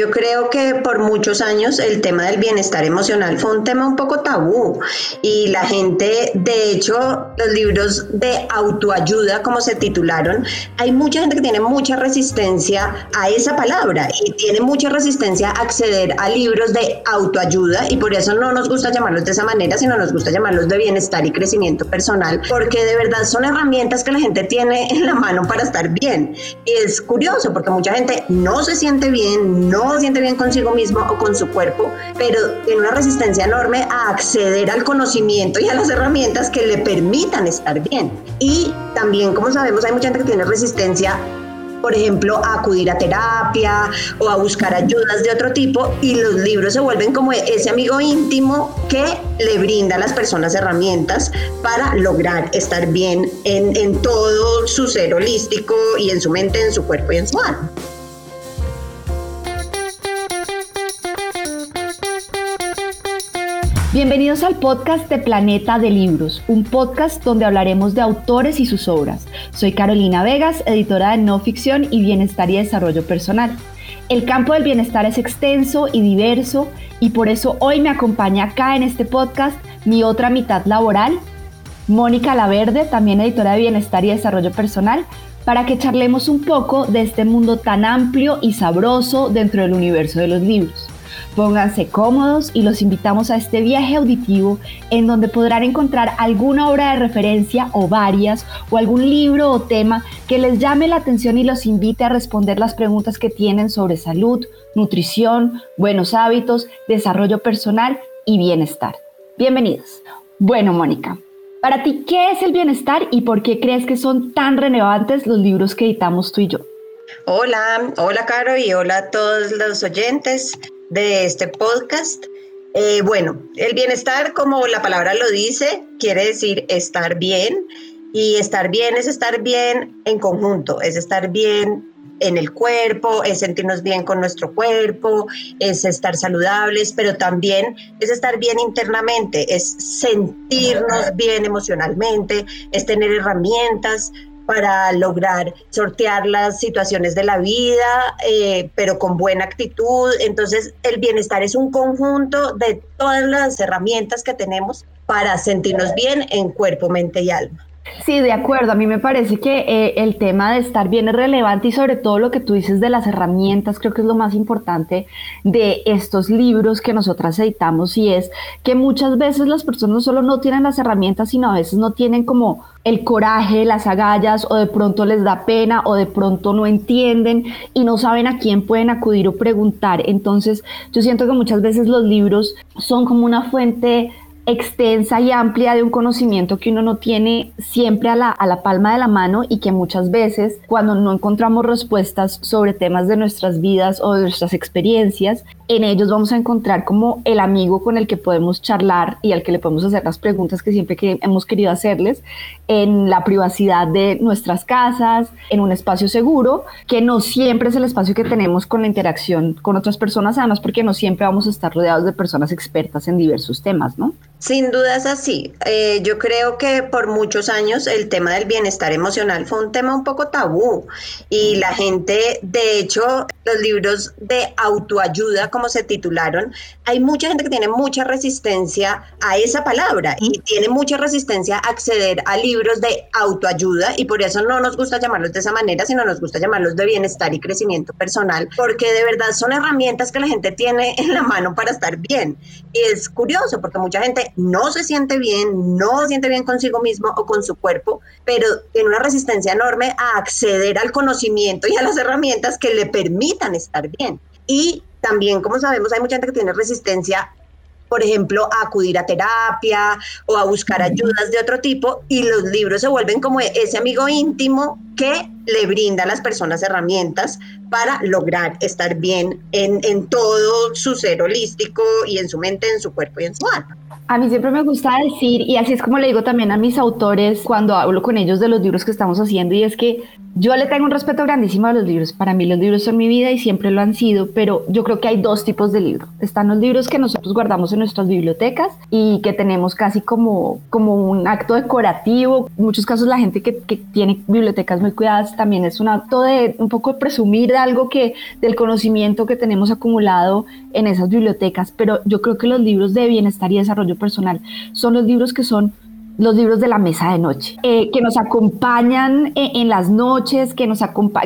Yo creo que por muchos años el tema del bienestar emocional fue un tema un poco tabú y la gente, de hecho, los libros de autoayuda, como se titularon, hay mucha gente que tiene mucha resistencia a esa palabra y tiene mucha resistencia a acceder a libros de autoayuda y por eso no nos gusta llamarlos de esa manera, sino nos gusta llamarlos de bienestar y crecimiento personal, porque de verdad son herramientas que la gente tiene en la mano para estar bien. Es curioso porque mucha gente no se siente bien, no se siente bien consigo mismo o con su cuerpo, pero tiene una resistencia enorme a acceder al conocimiento y a las herramientas que le permitan estar bien. Y también, como sabemos, hay mucha gente que tiene resistencia por ejemplo, a acudir a terapia o a buscar ayudas de otro tipo y los libros se vuelven como ese amigo íntimo que le brinda a las personas herramientas para lograr estar bien en, en todo su ser holístico y en su mente, en su cuerpo y en su alma. Bienvenidos al podcast de Planeta de Libros, un podcast donde hablaremos de autores y sus obras. Soy Carolina Vegas, editora de no ficción y bienestar y desarrollo personal. El campo del bienestar es extenso y diverso y por eso hoy me acompaña acá en este podcast mi otra mitad laboral, Mónica Laverde, también editora de bienestar y desarrollo personal, para que charlemos un poco de este mundo tan amplio y sabroso dentro del universo de los libros. Pónganse cómodos y los invitamos a este viaje auditivo en donde podrán encontrar alguna obra de referencia o varias o algún libro o tema que les llame la atención y los invite a responder las preguntas que tienen sobre salud, nutrición, buenos hábitos, desarrollo personal y bienestar. Bienvenidos. Bueno, Mónica, para ti, ¿qué es el bienestar y por qué crees que son tan relevantes los libros que editamos tú y yo? Hola, hola Caro y hola a todos los oyentes de este podcast. Eh, bueno, el bienestar, como la palabra lo dice, quiere decir estar bien. Y estar bien es estar bien en conjunto, es estar bien en el cuerpo, es sentirnos bien con nuestro cuerpo, es estar saludables, pero también es estar bien internamente, es sentirnos bien emocionalmente, es tener herramientas para lograr sortear las situaciones de la vida, eh, pero con buena actitud. Entonces, el bienestar es un conjunto de todas las herramientas que tenemos para sentirnos bien en cuerpo, mente y alma. Sí, de acuerdo. A mí me parece que eh, el tema de estar bien es relevante y sobre todo lo que tú dices de las herramientas, creo que es lo más importante de estos libros que nosotras editamos y es que muchas veces las personas no solo no tienen las herramientas, sino a veces no tienen como el coraje, las agallas o de pronto les da pena o de pronto no entienden y no saben a quién pueden acudir o preguntar. Entonces yo siento que muchas veces los libros son como una fuente extensa y amplia de un conocimiento que uno no tiene siempre a la, a la, palma de la mano y que muchas veces cuando no encontramos respuestas sobre temas de nuestras vidas o de nuestras experiencias, en ellos vamos a encontrar como el amigo con el que podemos charlar y al que le podemos hacer las preguntas que siempre que hemos querido hacerles en la privacidad de nuestras casas, en un espacio seguro, que no siempre es el espacio que tenemos con la interacción con otras personas, además porque no siempre vamos a estar rodeados de personas expertas en diversos temas, ¿no? Sin duda es así. Eh, yo creo que por muchos años el tema del bienestar emocional fue un tema un poco tabú y la gente, de hecho, los libros de autoayuda, como se titularon, hay mucha gente que tiene mucha resistencia a esa palabra y tiene mucha resistencia a acceder a libros de autoayuda y por eso no nos gusta llamarlos de esa manera, sino nos gusta llamarlos de bienestar y crecimiento personal, porque de verdad son herramientas que la gente tiene en la mano para estar bien. Y es curioso porque mucha gente no se siente bien, no se siente bien consigo mismo o con su cuerpo, pero tiene una resistencia enorme a acceder al conocimiento y a las herramientas que le permitan estar bien. Y también, como sabemos, hay mucha gente que tiene resistencia por ejemplo, a acudir a terapia o a buscar ayudas de otro tipo y los libros se vuelven como ese amigo íntimo que le brinda a las personas herramientas para lograr estar bien en, en todo su ser holístico y en su mente, en su cuerpo y en su alma. A mí siempre me gusta decir, y así es como le digo también a mis autores cuando hablo con ellos de los libros que estamos haciendo, y es que yo le tengo un respeto grandísimo a los libros. Para mí los libros son mi vida y siempre lo han sido, pero yo creo que hay dos tipos de libros. Están los libros que nosotros guardamos en nuestras bibliotecas y que tenemos casi como, como un acto decorativo. En muchos casos la gente que, que tiene bibliotecas muy muy también es un acto de un poco presumir de algo que, del conocimiento que tenemos acumulado en esas bibliotecas, pero yo creo que los libros de bienestar y desarrollo personal son los libros que son los libros de la mesa de noche, eh, que nos acompañan eh, en las noches, que, nos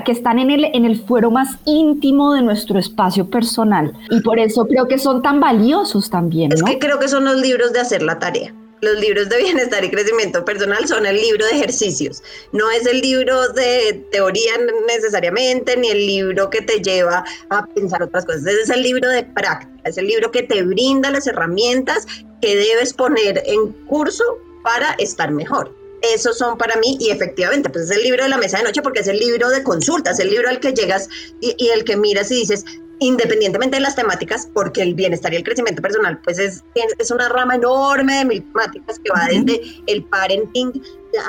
que están en el, en el fuero más íntimo de nuestro espacio personal. Y por eso creo que son tan valiosos también. Es que creo que son los libros de hacer la tarea. Los libros de bienestar y crecimiento personal son el libro de ejercicios. No es el libro de teoría necesariamente, ni el libro que te lleva a pensar otras cosas. es el libro de práctica, es el libro que te brinda las herramientas que debes poner en curso para estar mejor. Esos son para mí y efectivamente, pues es el libro de la mesa de noche porque es el libro de consultas, el libro al que llegas y, el que miras y dices, independientemente de las temáticas, porque el bienestar y el crecimiento personal, pues es, es una rama enorme de mil temáticas que va desde el parenting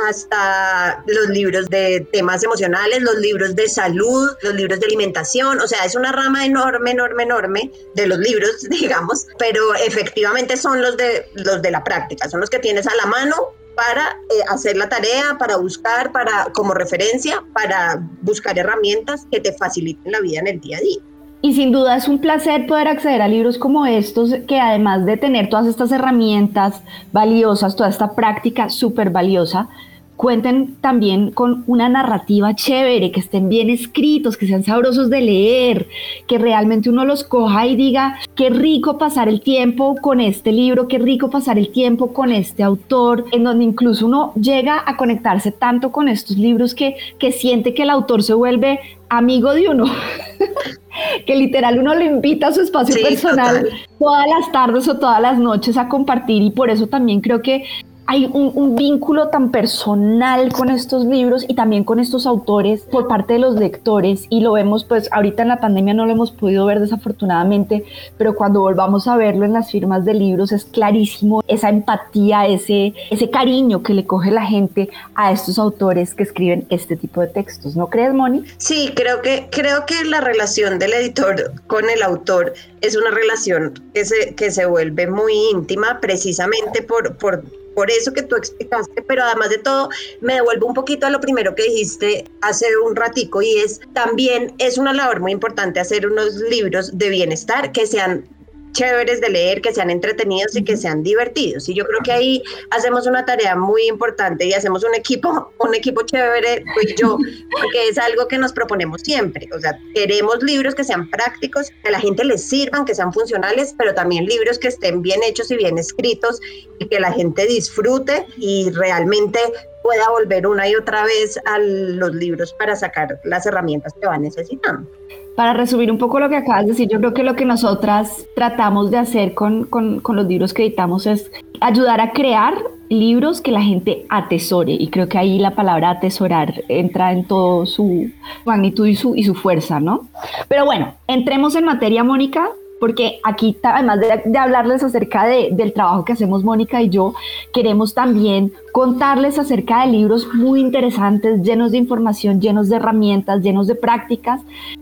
hasta los libros de temas emocionales, los libros de salud, los libros de alimentación, o sea, es una rama enorme, enorme, enorme de los libros, digamos, pero efectivamente son los de, los de la práctica, son los que tienes a la mano para eh, hacer la tarea, para buscar, para como referencia, para buscar herramientas que te faciliten la vida en el día a día. Y sin duda es un placer poder acceder a libros como estos, que además de tener todas estas herramientas valiosas, toda esta práctica súper valiosa, cuenten también con una narrativa chévere, que estén bien escritos, que sean sabrosos de leer, que realmente uno los coja y diga, qué rico pasar el tiempo con este libro, qué rico pasar el tiempo con este autor, en donde incluso uno llega a conectarse tanto con estos libros que, que siente que el autor se vuelve amigo de uno. que literal uno lo invita a su espacio personal todas las tardes o todas las noches a compartir y por eso también creo que hay un, vínculo tan personal con estos libros y también con estos autores por parte de los lectores y lo vemos pues ahorita en la pandemia no lo hemos podido ver desafortunadamente, pero cuando volvamos a verlo en las firmas de libros es clarísimo esa empatía, ese, ese cariño que le coge la gente a estos autores que escriben este tipo de textos, ¿no crees, Moni? Sí, creo que, creo que la relación del editor con el autor es una relación que se, que se vuelve muy íntima precisamente por, por por eso que tú explicaste, pero además de todo, me devuelvo un poquito a lo primero que dijiste hace un ratico y es también es una labor muy importante hacer unos libros de bienestar que sean chéveres de leer, que sean entretenidos y que sean divertidos. Y yo creo que ahí hacemos una tarea muy importante y hacemos un equipo, un equipo chévere, tú y yo, porque es algo que nos proponemos siempre. O sea, queremos libros que sean prácticos, que a la gente les sirvan, que sean funcionales, pero también libros que estén bien hechos y bien escritos y que la gente disfrute y realmente pueda volver una y otra vez a los libros para sacar las herramientas que va necesitando. Para resumir un poco lo que acabas de decir, yo creo que lo que nosotras tratamos de hacer con, con, con, los libros que editamos es ayudar a crear libros que la gente atesore. Y creo que ahí la palabra atesorar entra en todo su magnitud y su, y su fuerza, ¿no? Pero bueno, entremos en materia, Mónica porque aquí, además de, hablarles acerca de, del trabajo que hacemos Mónica y yo, queremos también contarles acerca de libros muy interesantes, llenos de información, llenos de herramientas, llenos de prácticas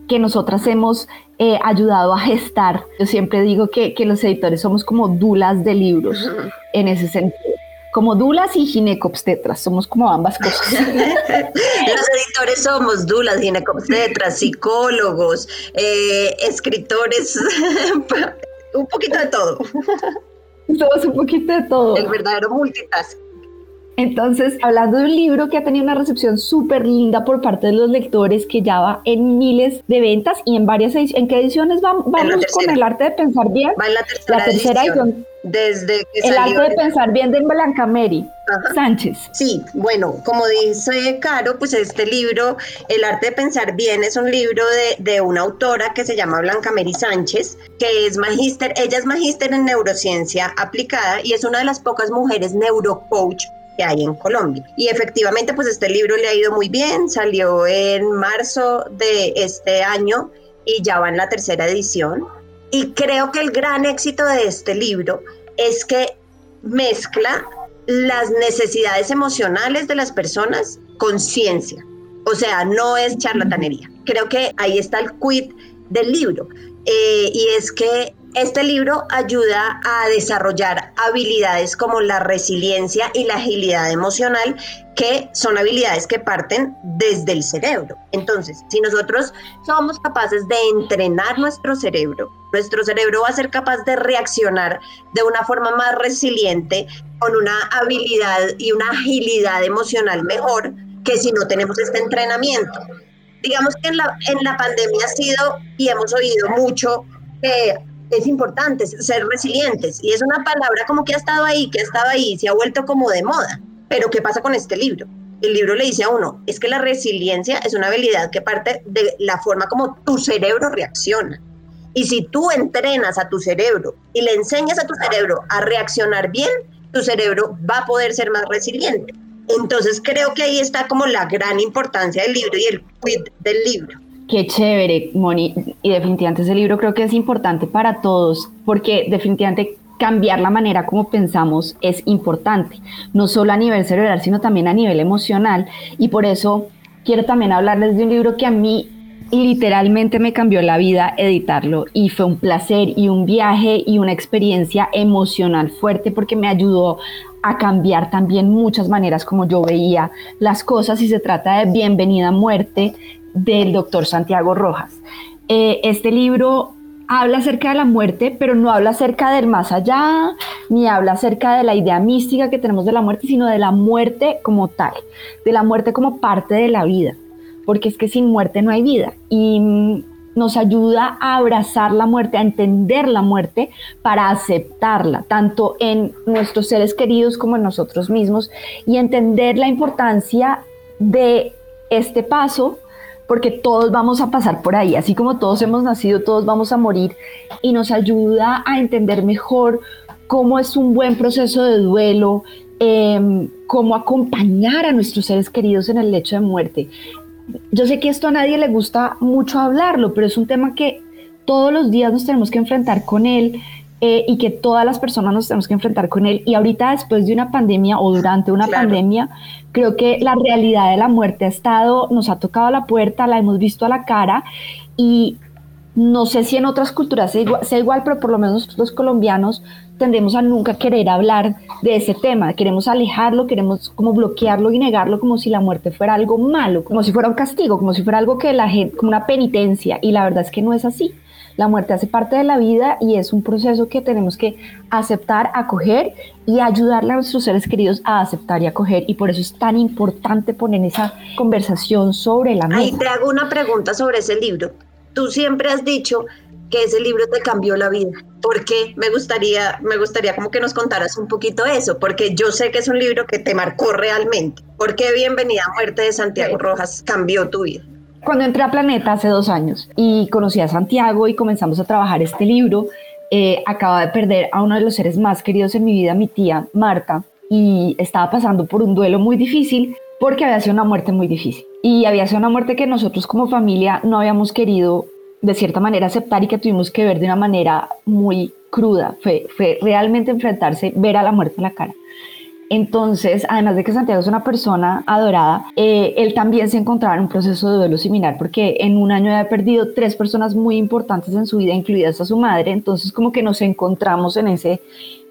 que nosotras hemos eh, ayudado a gestar. Yo siempre digo que, que los editores somos como dulas de libros en ese sentido como dulas y ginecobstetras, somos como ambas cosas. Los editores somos dulas, ginecobstetras, psicólogos, eh, escritores, un poquito de todo. Somos un poquito de todo. El verdadero multitask. Entonces, hablando de un libro que ha tenido una recepción súper linda por parte de los lectores, que ya va en miles de ventas y en varias ediciones. ¿En qué ediciones vamos, con el arte de pensar bien? Va en la tercera, edición. Desde que el arte de pensar bien de Blanca Mary Sánchez. Sí, bueno, como dice Caro, pues este libro, El arte de pensar bien, es un libro de, de una autora que se llama Blanca Mary Sánchez, que es magíster, ella es magíster en neurociencia aplicada y es una de las pocas mujeres neurocoach que hay en Colombia. Y efectivamente, pues este libro le ha ido muy bien, salió en marzo de este año y ya va en la tercera edición. Y creo que el gran éxito de este libro es que mezcla las necesidades emocionales de las personas con ciencia. O sea, no es charlatanería. Creo que ahí está el quid del libro. Eh, y es que Este libro ayuda a desarrollar habilidades como la resiliencia y la agilidad emocional, que son habilidades que parten desde el cerebro. Entonces, si nosotros somos capaces de entrenar nuestro cerebro, nuestro cerebro va a ser capaz de reaccionar de una forma más resiliente, con una habilidad y una agilidad emocional mejor que si no tenemos este entrenamiento. Digamos que en la, en la pandemia ha sido y hemos oído mucho que es importante ser resilientes y es una palabra como que ha estado ahí, que ha estado ahí, se ha vuelto como de moda. Pero ¿qué pasa con este libro? El libro le dice a uno, es que la resiliencia es una habilidad que parte de la forma como tu cerebro reacciona. Y si tú entrenas a tu cerebro y le enseñas a tu cerebro a reaccionar bien, tu cerebro va a poder ser más resiliente. Entonces creo que ahí está como la gran importancia del libro y el quid del libro. Qué chévere, Moni. Y definitivamente ese libro creo que es importante para todos, porque definitivamente cambiar la manera como pensamos es importante, no solo a nivel cerebral, sino también a nivel emocional. Y por eso quiero también hablarles de un libro que a mí literalmente me cambió la vida editarlo y fue un placer y un viaje y una experiencia emocional fuerte porque me ayudó a cambiar también muchas maneras como yo veía las cosas y se trata de Bienvenida Muerte del doctor Santiago Rojas. Eh, este libro habla acerca de la muerte, pero no habla acerca del más allá, ni habla acerca de la idea mística que tenemos de la muerte, sino de la muerte como tal, de la muerte como parte de la vida, porque es que sin muerte no hay vida. Y mm, nos ayuda a abrazar la muerte, a entender la muerte para aceptarla, tanto en nuestros seres queridos como en nosotros mismos, y entender la importancia de este paso porque todos vamos a pasar por ahí, así como todos hemos nacido, todos vamos a morir y nos ayuda a entender mejor cómo es un buen proceso de duelo, em, cómo acompañar a nuestros seres queridos en el lecho de muerte. Yo sé que esto a nadie le gusta mucho hablarlo, pero es un tema que todos los días nos tenemos que enfrentar con él eh, y que todas las personas nos tenemos que enfrentar con él. Y ahorita después de una pandemia o durante una pandemia, creo que la realidad de la muerte ha estado, nos ha tocado la puerta, la hemos visto a la cara y no sé si en otras culturas sea igual, sea igual, pero por lo menos nosotros los colombianos tendemos a nunca querer hablar de ese tema, queremos alejarlo, queremos como bloquearlo y negarlo como si la muerte fuera algo malo, como si fuera un castigo, como si fuera algo que la gente, como una penitencia, y la verdad es que no es así. La muerte hace parte de la vida y es un proceso que tenemos que aceptar, acoger y ayudarle a nuestros seres queridos a aceptar y acoger. Y por eso es tan importante poner esa conversación sobre la mesa. Ahí te hago una pregunta sobre ese libro. Tú siempre has dicho que ese libro te cambió la vida. ¿Por qué? Me gustaría, me gustaría como que nos contaras un poquito eso, porque yo sé que es un libro que te marcó realmente. ¿Por qué Bienvenida a Muerte de Santiago Rojas cambió tu vida? Cuando entré a Planeta hace dos años y conocí a Santiago y comenzamos a trabajar este libro, eh, acaba de perder a uno de los seres más queridos en mi vida, mi tía Marta, y estaba pasando por un duelo muy difícil porque había sido una muerte muy difícil. Y había sido una muerte que nosotros como familia no habíamos querido de cierta manera aceptar y que tuvimos que ver de una manera muy cruda. Fue, fue realmente enfrentarse, ver a la muerte en la cara. Entonces, además de que Santiago es una persona adorada, eh, él también se encontraba en un proceso de duelo similar porque en un año había perdido tres personas muy importantes en su vida, incluidas a su madre. Entonces, como que nos encontramos en ese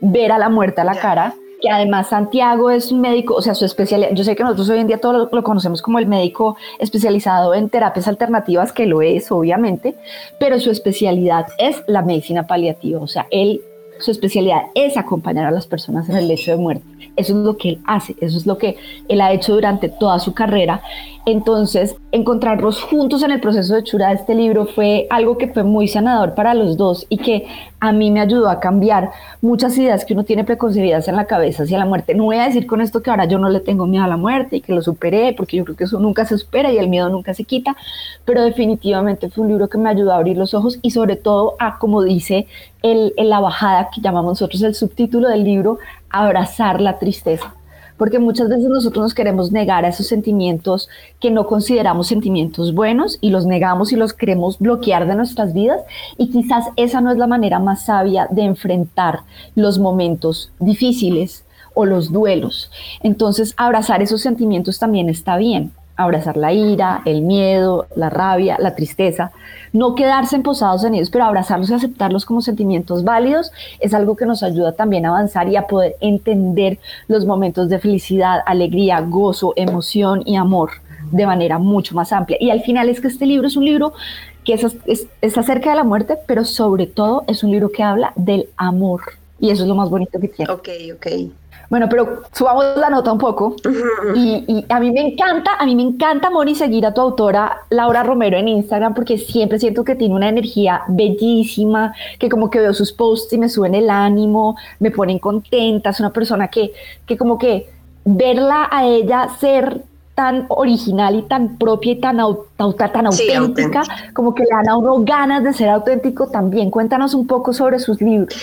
ver a la muerte a la cara que además Santiago es un médico, o sea, su especialidad, yo sé que nosotros hoy en día todos lo, conocemos como el médico especializado en terapias alternativas, que lo es, obviamente, pero su especialidad es la medicina paliativa, o sea, él su especialidad es acompañar a las personas en el lecho de muerte. Eso es lo que él hace, eso es lo que él ha hecho durante toda su carrera. Entonces, encontrarnos juntos en el proceso de chura de este libro fue algo que fue muy sanador para los dos y que a mí me ayudó a cambiar muchas ideas que uno tiene preconcebidas en la cabeza hacia la muerte. No voy a decir con esto que ahora yo no le tengo miedo a la muerte y que lo superé, porque yo creo que eso nunca se supera y el miedo nunca se quita, pero definitivamente fue un libro que me ayudó a abrir los ojos y sobre todo a, como dice el, la bajada que llamamos nosotros el subtítulo del libro, abrazar la tristeza. Porque muchas veces nosotros nos queremos negar a esos sentimientos que no consideramos sentimientos buenos y los negamos y los queremos bloquear de nuestras vidas. Y quizás esa no es la manera más sabia de enfrentar los momentos difíciles o los duelos. Entonces, abrazar esos sentimientos también está bien abrazar la ira, el miedo, la rabia, la tristeza, no quedarse emposados en ellos, pero abrazarlos y aceptarlos como sentimientos válidos es algo que nos ayuda también a avanzar y a poder entender los momentos de felicidad, alegría, gozo, emoción y amor de manera mucho más amplia. Y al final es que este libro es un libro que es, es, acerca de la muerte, pero sobre todo es un libro que habla del amor. Y eso es lo más bonito que tiene. Ok, ok. Bueno, pero subamos la nota un poco. Y, a mí me encanta, a mí me encanta, Moni, seguir a tu autora Laura Romero en Instagram porque siempre siento que tiene una energía bellísima, que como que veo sus posts y me suben el ánimo, me ponen contenta. Es una persona que, que como que verla a ella ser tan original y tan propia y tan, tan auténtica, como que le dan a uno ganas de ser auténtico también. Cuéntanos un poco sobre sus libros.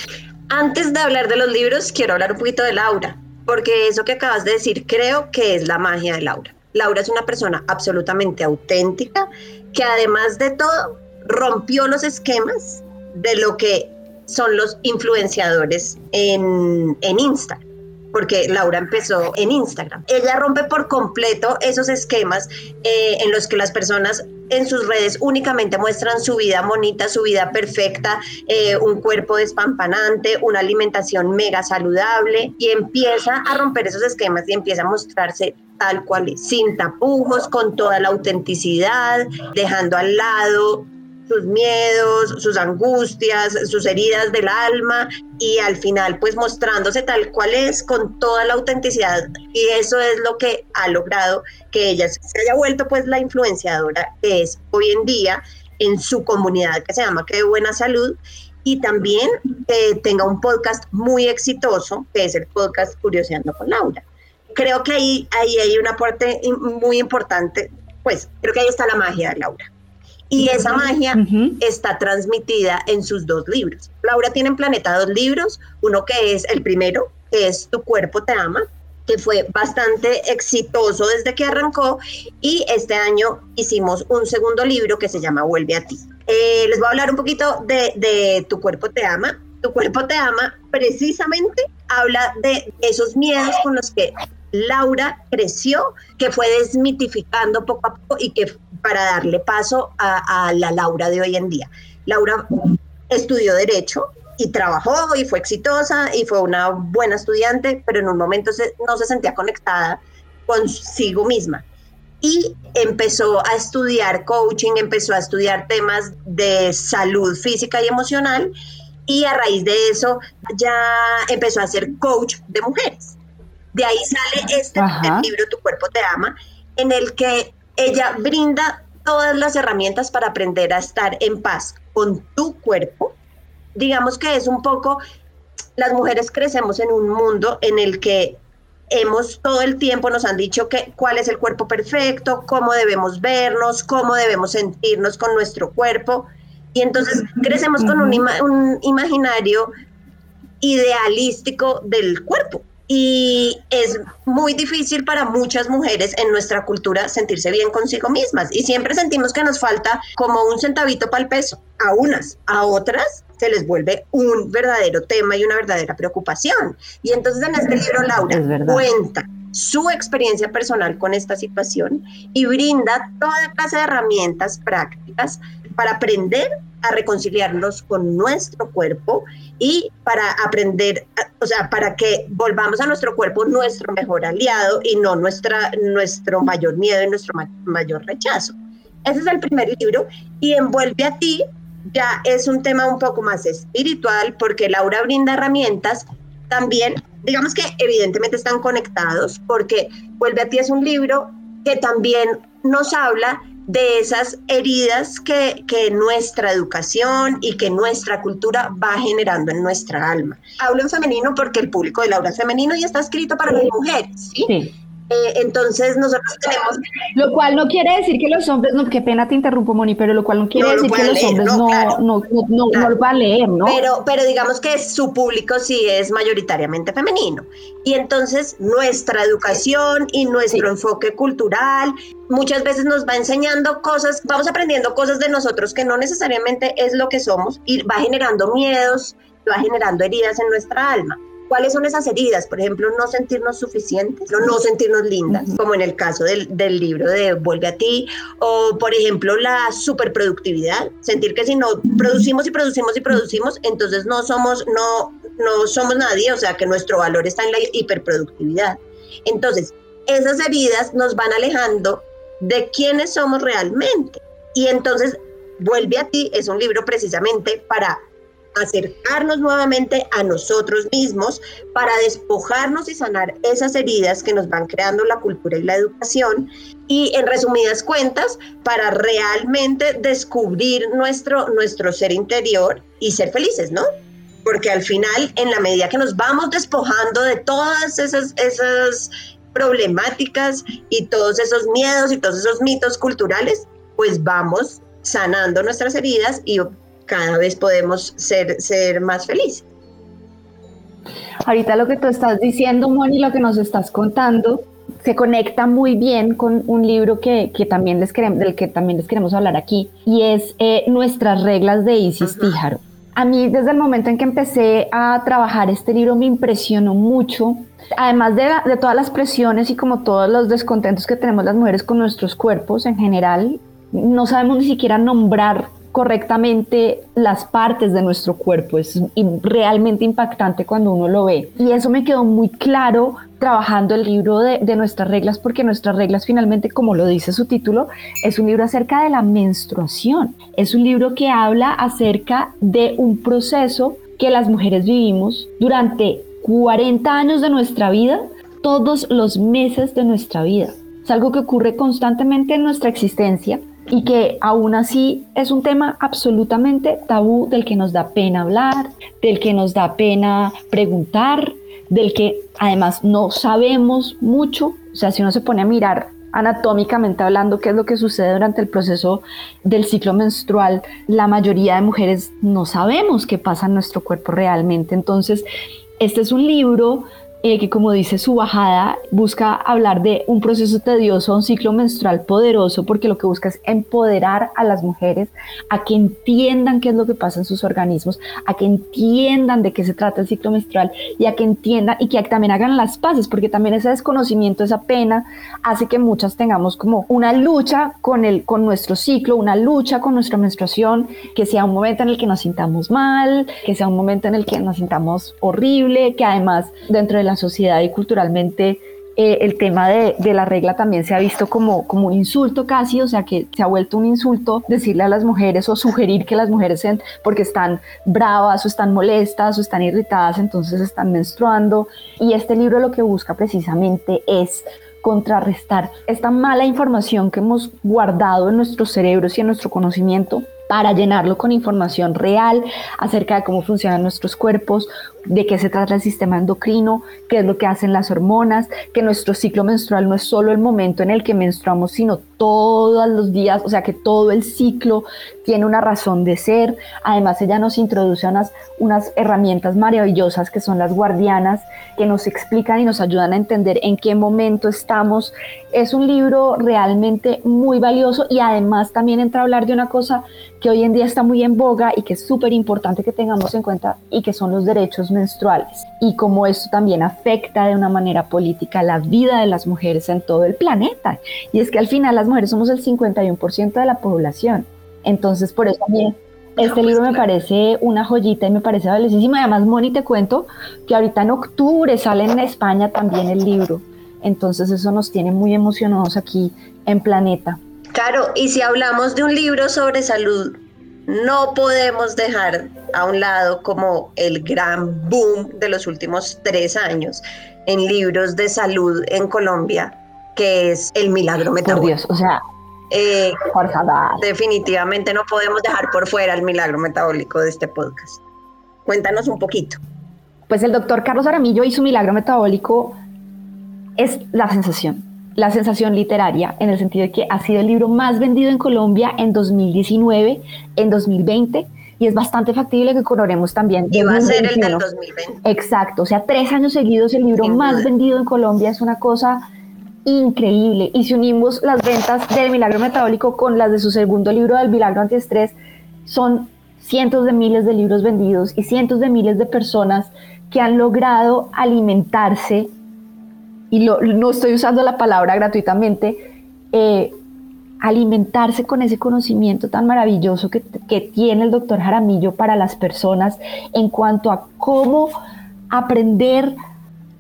Antes de hablar de los libros, quiero hablar un poquito de Laura, porque eso que acabas de decir creo que es la magia de Laura. Laura es una persona absolutamente auténtica, que además de todo rompió los esquemas de lo que son los influenciadores en, en Instagram porque Laura empezó en Instagram. Ella rompe por completo esos esquemas eh, en los que las personas en sus redes únicamente muestran su vida bonita, su vida perfecta, eh, un cuerpo despampanante, una alimentación mega saludable y empieza a romper esos esquemas y empieza a mostrarse tal cual sin tapujos, con toda la autenticidad, dejando al lado sus miedos, sus angustias, sus heridas del alma y al final pues mostrándose tal cual es con toda la autenticidad y eso es lo que ha logrado que ella se haya vuelto pues la influenciadora que es hoy en día en su comunidad que se llama Que Buena Salud y también que tenga un podcast muy exitoso que es el podcast Curioseando con Laura. Creo que ahí, ahí hay una parte muy importante, pues creo que ahí está la magia de Laura y esa magia está transmitida en sus dos libros. Laura tiene en Planeta dos libros, uno que es el primero, que es Tu cuerpo te ama, que fue bastante exitoso desde que arrancó, y este año hicimos un segundo libro que se llama Vuelve a ti. Eh, les voy a hablar un poquito de, de Tu cuerpo te ama. Tu cuerpo te ama precisamente habla de esos miedos con los que Laura creció, que fue desmitificando poco a poco y que para darle paso a, la Laura de hoy en día. Laura estudió derecho y trabajó y fue exitosa y fue una buena estudiante, pero en un momento no se sentía conectada consigo misma. Y empezó a estudiar coaching, empezó a estudiar temas de salud física y emocional y a raíz de eso ya empezó a ser coach de mujeres. De ahí sale este libro, Tu cuerpo te ama, en el que ella brinda todas las herramientas para aprender a estar en paz con tu cuerpo. Digamos que es un poco, las mujeres crecemos en un mundo en el que hemos todo el tiempo nos han dicho que cuál es el cuerpo perfecto, cómo debemos vernos, cómo debemos sentirnos con nuestro cuerpo. Y entonces crecemos con un, un imaginario idealístico del cuerpo y es muy difícil para muchas mujeres en nuestra cultura sentirse bien consigo mismas. Y siempre sentimos que nos falta como un centavito para el peso, a unas, a otras se les vuelve un verdadero tema y una verdadera preocupación. Y entonces en este libro Laura cuenta su experiencia personal con esta situación y brinda toda clase de herramientas prácticas para aprender a reconciliarnos con nuestro cuerpo y para aprender, o sea, para que volvamos a nuestro cuerpo nuestro mejor aliado y no nuestra, nuestro mayor miedo y nuestro mayor rechazo. Ese es el primer libro y envuelve a ti ya es un tema un poco más espiritual porque Laura brinda herramientas también, digamos que evidentemente están conectados porque Vuelve a ti es un libro que también nos habla de esas heridas que, que, nuestra educación y que nuestra cultura va generando en nuestra alma. Hablo en femenino porque el público de Laura es femenino y está escrito para las mujeres, ¿sí? sí. Eh, entonces nosotros tenemos... Lo cual no quiere decir que los hombres, no, qué pena te interrumpo, Moni, pero lo cual no quiere decir que los hombres no, no, no, lo van a leer, ¿no? Pero, pero digamos que su público sí es mayoritariamente femenino. Y entonces nuestra educación y nuestro enfoque cultural muchas veces nos va enseñando cosas, vamos aprendiendo cosas de nosotros que no necesariamente es lo que somos y va generando miedos, va generando heridas en nuestra alma. ¿Cuáles son esas heridas? Por ejemplo, no sentirnos suficientes, no, no sentirnos lindas, como en el caso del, del, libro de Vuelve a ti, o por ejemplo la superproductividad, sentir que si no producimos y producimos y producimos, entonces no somos, no, no somos nadie, o sea que nuestro valor está en la hiperproductividad. Entonces, esas heridas nos van alejando de quiénes somos realmente. Y entonces, Vuelve a ti es un libro precisamente para acercarnos nuevamente a nosotros mismos para despojarnos y sanar esas heridas que nos van creando la cultura y la educación y en resumidas cuentas para realmente descubrir nuestro, nuestro ser interior y ser felices, ¿no? Porque al final, en la medida que nos vamos despojando de todas esas, esas problemáticas y todos esos miedos y todos esos mitos culturales, pues vamos sanando nuestras heridas y cada vez podemos ser, ser más felices. Ahorita lo que tú estás diciendo, Moni, lo que nos estás contando, se conecta muy bien con un libro que, que también les queremos, del que también les queremos hablar aquí, y es eh, Nuestras reglas de Isis Tíjaro. A mí desde el momento en que empecé a trabajar este libro me impresionó mucho, además de, de todas las presiones y como todos los descontentos que tenemos las mujeres con nuestros cuerpos en general, no sabemos ni siquiera nombrar correctamente las partes de nuestro cuerpo. Es realmente impactante cuando uno lo ve. Y eso me quedó muy claro trabajando el libro de, nuestras reglas, porque nuestras reglas finalmente, como lo dice su título, es un libro acerca de la menstruación. Es un libro que habla acerca de un proceso que las mujeres vivimos durante 40 años de nuestra vida, todos los meses de nuestra vida. Es algo que ocurre constantemente en nuestra existencia y que aún así es un tema absolutamente tabú del que nos da pena hablar, del que nos da pena preguntar, del que además no sabemos mucho. O sea, si uno se pone a mirar anatómicamente hablando qué es lo que sucede durante el proceso del ciclo menstrual, la mayoría de mujeres no sabemos qué pasa en nuestro cuerpo realmente. Entonces, este es un libro eh, que como dice su bajada, busca hablar de un proceso tedioso, un ciclo menstrual poderoso, porque lo que busca es empoderar a las mujeres a que entiendan qué es lo que pasa en sus organismos, a que entiendan de qué se trata el ciclo menstrual y a que entiendan y que también hagan las paces, porque también ese desconocimiento, esa pena, hace que muchas tengamos como una lucha con, el, con nuestro ciclo, una lucha con nuestra menstruación, que sea un momento en el que nos sintamos mal, que sea un momento en el que nos sintamos horrible, que además dentro de la sociedad y culturalmente eh, el tema de, la regla también se ha visto como, como un insulto casi, o sea que se ha vuelto un insulto decirle a las mujeres o sugerir que las mujeres, porque están bravas o están molestas o están irritadas, entonces están menstruando. Y este libro lo que busca precisamente es contrarrestar esta mala información que hemos guardado en nuestros cerebros y en nuestro conocimiento para llenarlo con información real acerca de cómo funcionan nuestros cuerpos, de qué se trata el sistema endocrino, qué es lo que hacen las hormonas, que nuestro ciclo menstrual no es solo el momento en el que menstruamos, sino todos los días, o sea que todo el ciclo tiene una razón de ser. Además, ella nos introduce unas, unas herramientas maravillosas que son las guardianas, que nos explican y nos ayudan a entender en qué momento estamos. Es un libro realmente muy valioso y además también entra a hablar de una cosa que hoy en día está muy en boga y que es súper importante que tengamos en cuenta y que son los derechos menstruales y cómo esto también afecta de una manera política la vida de las mujeres en todo el planeta. Y es que al final las mujeres somos el 51% de la población. Entonces, por eso mí este libro me parece una joyita y me parece valiosísimo. Además, Moni, te cuento que ahorita en octubre sale en España también el libro. Entonces, eso nos tiene muy emocionados aquí en Planeta. Claro, y si hablamos de un libro sobre salud, no podemos dejar a un lado como el gran boom de los últimos tres años en libros de salud en Colombia, que es El Milagro Metabólico. Por Dios, o sea, eh, por Definitivamente no podemos dejar por fuera el milagro metabólico de este podcast. Cuéntanos un poquito. Pues el doctor Carlos Aramillo y su milagro metabólico es la sensación la sensación literaria, en el sentido de que ha sido el libro más vendido en Colombia en 2019, en 2020, y es bastante factible que coronemos también. Y va a ser el del 2020. Exacto, o sea, tres años seguidos el libro más vendido en Colombia es una cosa increíble. Y si unimos las ventas del Milagro Metabólico con las de su segundo libro del Milagro Antiestrés, son cientos de miles de libros vendidos y cientos de miles de personas que han logrado alimentarse, y no estoy usando la palabra gratuitamente, eh, alimentarse con ese conocimiento tan maravilloso que, que tiene el doctor Jaramillo para las personas en cuanto a cómo aprender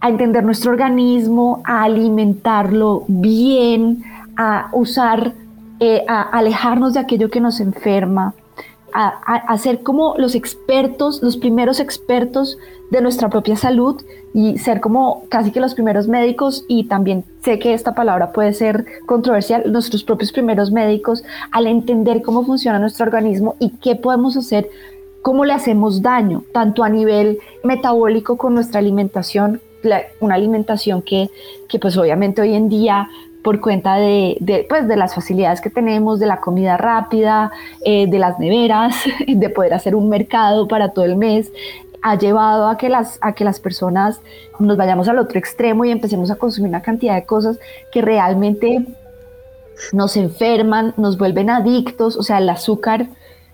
a entender nuestro organismo, a alimentarlo bien, a usar, eh, a alejarnos de aquello que nos enferma, a, ser como los expertos, los primeros expertos de nuestra propia salud y ser como casi que los primeros médicos. Y también sé que esta palabra puede ser controversial, nuestros propios primeros médicos al entender cómo funciona nuestro organismo y qué podemos hacer, cómo le hacemos daño, tanto a nivel metabólico con nuestra alimentación, una alimentación que, que pues obviamente hoy en día por cuenta de, pues, de las facilidades que tenemos, de la comida rápida, eh, de las neveras, de poder hacer un mercado para todo el mes, ha llevado a que, las, a que las personas nos vayamos al otro extremo y empecemos a consumir una cantidad de cosas que realmente nos enferman, nos vuelven adictos, o sea, el azúcar,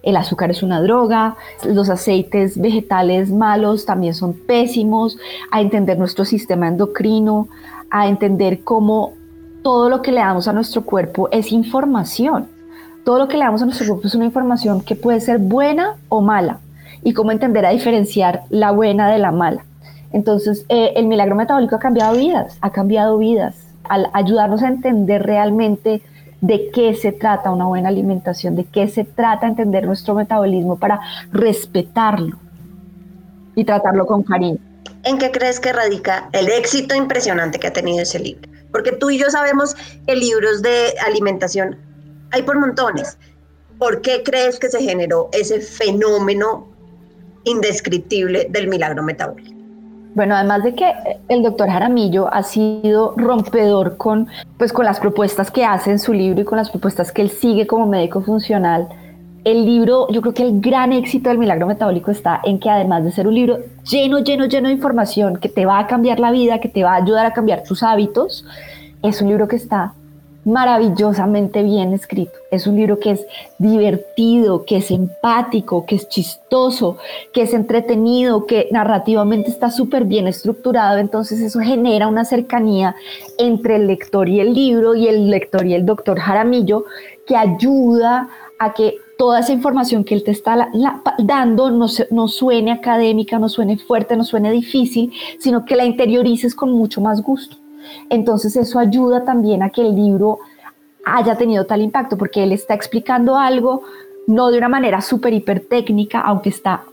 el azúcar es una droga, los aceites vegetales malos también son pésimos, a entender nuestro sistema endocrino, a entender cómo todo lo que le damos a nuestro cuerpo es información. Todo lo que le damos a nuestro cuerpo es una información que puede ser buena o mala. Y cómo entender a diferenciar la buena de la mala. Entonces, eh, el milagro metabólico ha cambiado vidas, ha cambiado vidas, al ayudarnos a entender realmente de qué se trata una buena alimentación, de qué se trata entender nuestro metabolismo para respetarlo y tratarlo con cariño. ¿En qué crees que radica el éxito impresionante que ha tenido ese libro? Porque tú y yo sabemos que libros de alimentación hay por montones. ¿Por qué crees que se generó ese fenómeno indescriptible del milagro metabólico? Bueno, además de que el doctor Jaramillo ha sido rompedor con, pues, con las propuestas que hace en su libro y con las propuestas que él sigue como médico funcional, el libro, yo creo que el gran éxito del milagro metabólico está en que además de ser un libro lleno, lleno, lleno de información que te va a cambiar la vida, que te va a ayudar a cambiar tus hábitos, es un libro que está maravillosamente bien escrito. Es un libro que es divertido, que es empático, que es chistoso, que es entretenido, que narrativamente está súper bien estructurado. Entonces eso genera una cercanía entre el lector y el libro y el lector y el doctor Jaramillo que ayuda a que toda esa información que él te está dando no, no suene académica, no suene fuerte, no suene difícil, sino que la interiorices con mucho más gusto. Entonces eso ayuda también a que el libro haya tenido tal impacto, porque él está explicando algo no de una manera súper hiper técnica, aunque está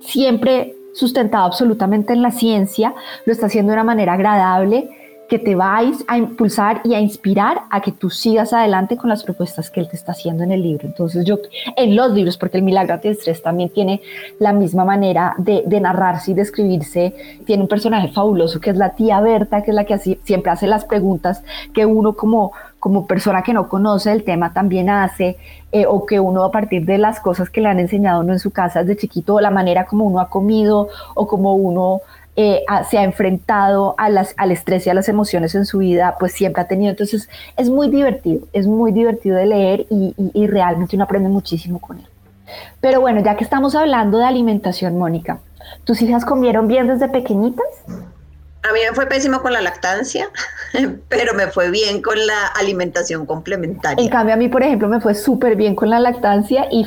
siempre sustentado absolutamente en la ciencia, lo está haciendo de una manera agradable, que te va a impulsar y a inspirar a que tú sigas adelante con las propuestas que él te está haciendo en el libro. Entonces yo, en los libros, porque el Milagro Estrés también tiene la misma manera de, narrarse y de escribirse, tiene un personaje fabuloso que es la tía Berta, que es la que siempre hace las preguntas que uno como como persona que no conoce el tema también hace, eh, o que uno a partir de las cosas que le han enseñado uno en su casa desde chiquito, la manera como uno ha comido, o como uno eh, se ha enfrentado a las, al estrés y a las emociones en su vida, pues siempre ha tenido. Entonces es muy divertido, es muy divertido de leer y, y realmente uno aprende muchísimo con él. Pero bueno, ya que estamos hablando de alimentación, Mónica, ¿tus hijas comieron bien desde pequeñitas? A mí me fue pésimo con la lactancia, pero me fue bien con la alimentación complementaria. En cambio, a mí, por ejemplo, me fue súper bien con la lactancia y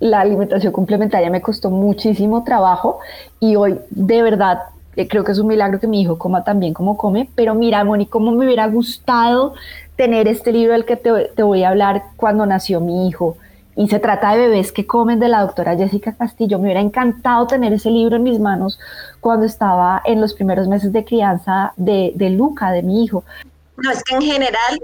la alimentación complementaria me costó muchísimo trabajo y hoy de verdad creo que es un milagro que mi hijo coma tan bien como come, pero mira, Moni, cómo me hubiera gustado tener este libro del que te, voy a hablar cuando nació mi hijo. Y se trata de bebés que comen de la doctora Jessica Castillo. Me hubiera encantado tener ese libro en mis manos cuando estaba en los primeros meses de crianza de Luca, de mi hijo. No, es que en general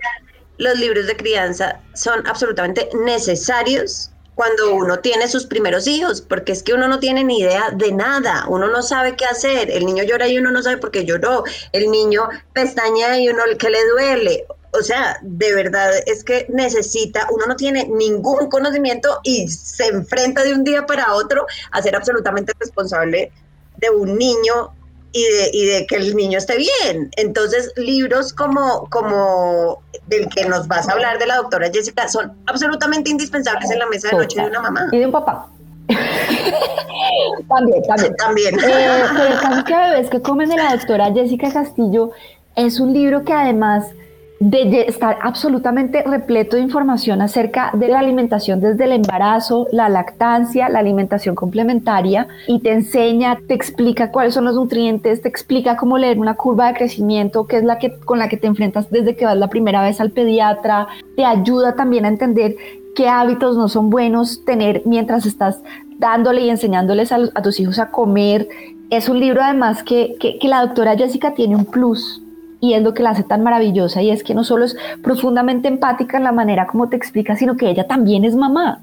los libros de crianza son absolutamente necesarios cuando uno tiene sus primeros hijos, porque es que uno no tiene ni idea de nada, uno no sabe qué hacer, el niño llora y uno no sabe por qué lloró, el niño pestaña y uno el que le duele. O sea, de verdad es que necesita, uno no tiene ningún conocimiento y se enfrenta de un día para otro a ser absolutamente responsable de un niño y de, y de, que el niño esté bien. Entonces, libros como, como del que nos vas a hablar de la doctora Jessica son absolutamente indispensables en la mesa de noche de una mamá. Y de un papá. también, también. también. Eh, pero el caso que bebés que comen de la doctora Jessica Castillo es un libro que además de estar absolutamente repleto de información acerca de la alimentación desde el embarazo, la lactancia, la alimentación complementaria y te enseña, te explica cuáles son los nutrientes, te explica cómo leer una curva de crecimiento, que es la que con la que te enfrentas desde que vas la primera vez al pediatra, te ayuda también a entender qué hábitos no son buenos tener mientras estás dándole y enseñándoles a, tus hijos a comer. Es un libro además que, que la doctora Jessica tiene un plus y es lo que la hace tan maravillosa y es que no solo es profundamente empática en la manera como te explica, sino que ella también es mamá.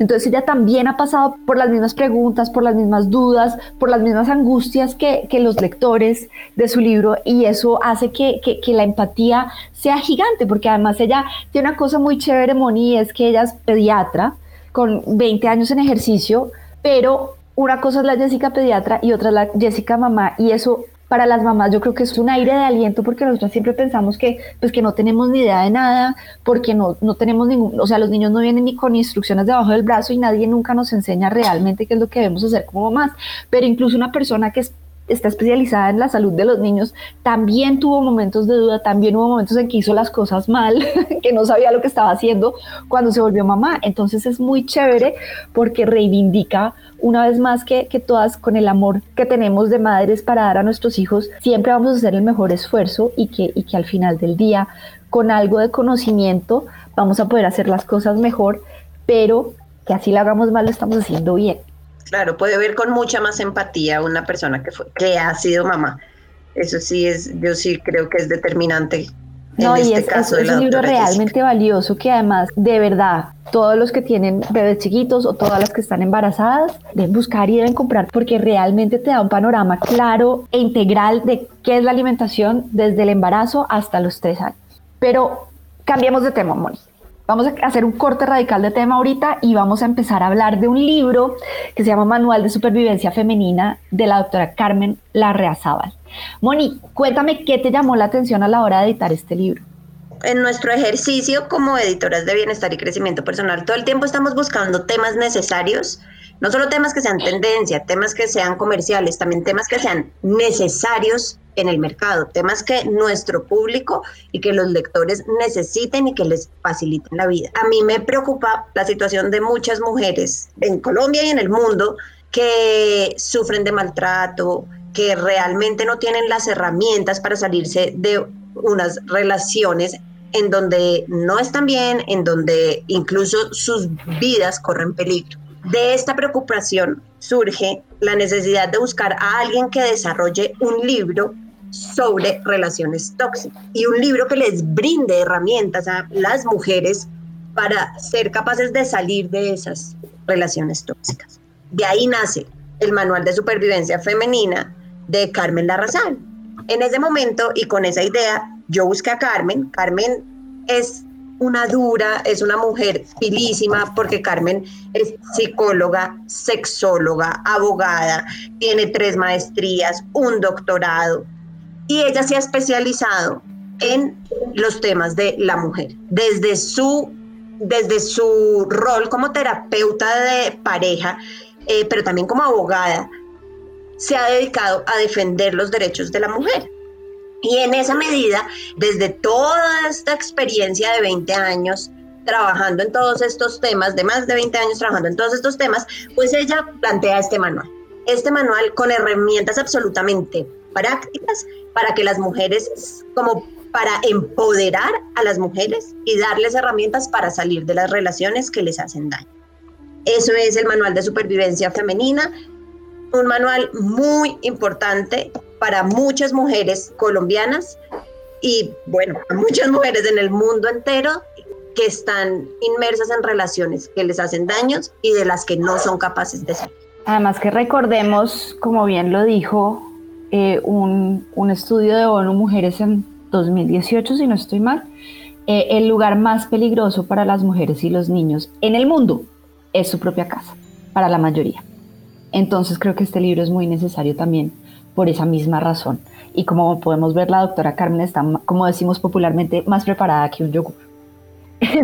Entonces ella también ha pasado por las mismas preguntas, por las mismas dudas, por las mismas angustias que, los lectores de su libro y eso hace que, que, la empatía sea gigante porque además ella tiene una cosa muy chévere, Moni, y es que ella es pediatra con 20 años en ejercicio, pero una cosa es la Jessica pediatra y otra es la Jessica mamá y eso para las mamás yo creo que es un aire de aliento porque nosotros siempre pensamos que pues que no tenemos ni idea de nada, porque no, no tenemos ningún, o sea, los niños no vienen ni con instrucciones debajo del brazo y nadie nunca nos enseña realmente qué es lo que debemos hacer como mamás, pero incluso una persona que es está especializada en la salud de los niños, también tuvo momentos de duda, también hubo momentos en que hizo las cosas mal, que no sabía lo que estaba haciendo cuando se volvió mamá. Entonces es muy chévere porque reivindica una vez más que, que todas con el amor que tenemos de madres para dar a nuestros hijos, siempre vamos a hacer el mejor esfuerzo y que, y que al final del día, con algo de conocimiento, vamos a poder hacer las cosas mejor, pero que así lo hagamos mal lo estamos haciendo bien. Claro, puede ver con mucha más empatía una persona que, fue, que ha sido mamá. Eso sí es, yo sí creo que es determinante. No, y este es, es, un libro realmente valioso que además, de verdad, todos los que tienen bebés chiquitos o todas las que están embarazadas deben buscar y deben comprar porque realmente te da un panorama claro e integral de qué es la alimentación desde el embarazo hasta los tres años. Pero cambiemos de tema, Moni. Vamos a hacer un corte radical de tema ahorita y vamos a empezar a hablar de un libro que se llama Manual de Supervivencia Femenina de la doctora Carmen Larreazábal. Moni, cuéntame qué te llamó la atención a la hora de editar este libro en nuestro ejercicio como editoras de bienestar y crecimiento personal, todo el tiempo estamos buscando temas necesarios, no solo temas que sean tendencia, temas que sean comerciales, también temas que sean necesarios en el mercado, temas que nuestro público y que los lectores necesiten y que les faciliten la vida. A mí me preocupa la situación de muchas mujeres en Colombia y en el mundo que sufren de maltrato, que realmente no tienen las herramientas para salirse de unas relaciones en donde no están bien, en donde incluso sus vidas corren peligro. De esta preocupación surge la necesidad de buscar a alguien que desarrolle un libro sobre relaciones tóxicas y un libro que les brinde herramientas a las mujeres para ser capaces de salir de esas relaciones tóxicas. De ahí nace el Manual de Supervivencia Femenina de Carmen Larrazán. En ese momento y con esa idea, yo busqué a Carmen. Carmen es una dura, es una mujer pilísima, porque Carmen es psicóloga, sexóloga, abogada, tiene tres maestrías, un doctorado, y ella se ha especializado en los temas de la mujer, desde su, desde su rol como terapeuta de pareja, eh, pero también como abogada, se ha dedicado a defender los derechos de la mujer. Y en esa medida, desde toda esta experiencia de 20 años, trabajando en todos estos temas, de más de 20 años trabajando en todos estos temas, pues ella plantea este manual. Este manual con herramientas absolutamente prácticas para que las mujeres, como para empoderar a las mujeres y darles herramientas para salir de las relaciones que les hacen daño. Eso es el manual de supervivencia femenina, un manual muy importante para muchas mujeres colombianas y bueno, muchas mujeres en el mundo entero que están inmersas en relaciones que les hacen daños y de las que no son capaces de salir. Además que recordemos, como bien lo dijo eh, un, estudio de ONU Mujeres en 2018, si no estoy mal, eh, el lugar más peligroso para las mujeres y los niños en el mundo es su propia casa, para la mayoría. Entonces creo que este libro es muy necesario también por esa misma razón. Y como podemos ver, la doctora Carmen está, como decimos popularmente, más preparada que un yogur. claro,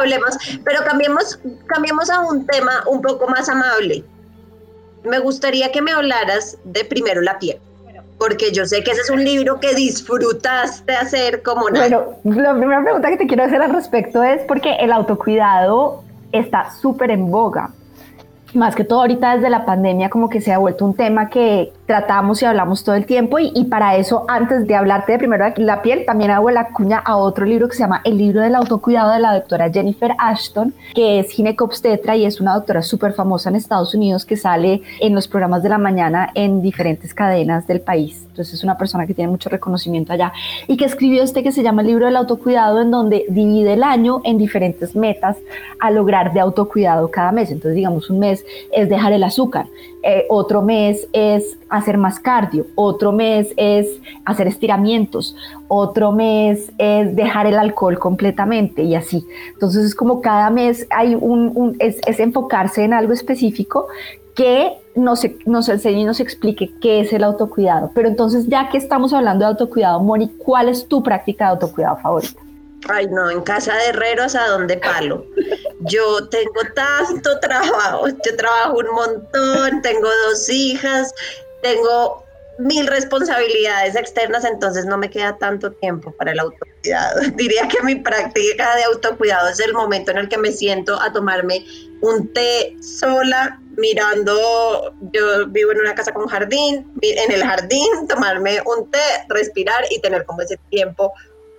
hablemos, pero cambiemos, cambiemos a un tema un poco más amable. Me gustaría que me hablaras de primero la piel porque yo sé que ese es un libro que disfrutaste hacer como nada. Bueno, la primera pregunta que te quiero hacer al respecto es porque el autocuidado está súper en boga más que todo ahorita desde la pandemia como que se ha vuelto un tema que tratamos y hablamos todo el tiempo y, para eso antes de hablarte de primero la piel también hago la cuña a otro libro que se llama El libro del autocuidado de la doctora Jennifer Ashton que es ginecobstetra y es una doctora súper famosa en Estados Unidos que sale en los programas de la mañana en diferentes cadenas del país. Entonces es una persona que tiene mucho reconocimiento allá y que escribió este que se llama el libro del autocuidado en donde divide el año en diferentes metas a lograr de autocuidado cada mes. Entonces digamos un mes es dejar el azúcar, eh, otro mes es hacer más cardio, otro mes es hacer estiramientos, otro mes es dejar el alcohol completamente y así. Entonces es como cada mes hay un, es, enfocarse en algo específico que nos, nos enseñe y nos explique qué es el autocuidado. Pero entonces, ya que estamos hablando de autocuidado, Moni, ¿cuál es tu práctica de autocuidado favorita? Ay, no, en casa de herreros a donde palo. Yo tengo tanto trabajo, yo trabajo un montón, tengo dos hijas, tengo mil responsabilidades externas, entonces no me queda tanto tiempo para el autocuidado. Diría que mi práctica de autocuidado es el momento en el que me siento a tomarme un té sola, mirando, yo vivo en una casa con jardín, en el jardín, tomarme un té, respirar y tener como ese tiempo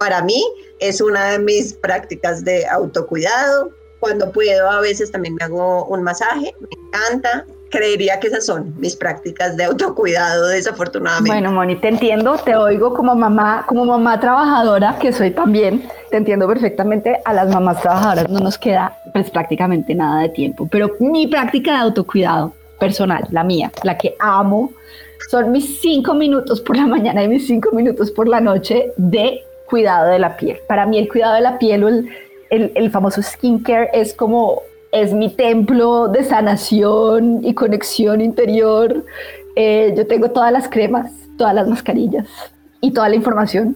para mí es una de mis prácticas de autocuidado. Cuando puedo, a veces también me hago un masaje, me encanta. Creería que esas son mis prácticas de autocuidado, desafortunadamente. Bueno, Moni, te entiendo, te oigo como mamá, como mamá trabajadora, que soy también, te entiendo perfectamente. A las mamás trabajadoras no nos queda pues, prácticamente nada de tiempo, pero mi práctica de autocuidado personal, la mía, la que amo, son mis cinco minutos por la mañana y mis cinco minutos por la noche de cuidado de la piel. Para mí el cuidado de la piel o el, el, famoso skincare es como, es mi templo de sanación y conexión interior. Eh, yo tengo todas las cremas, todas las mascarillas y toda la información.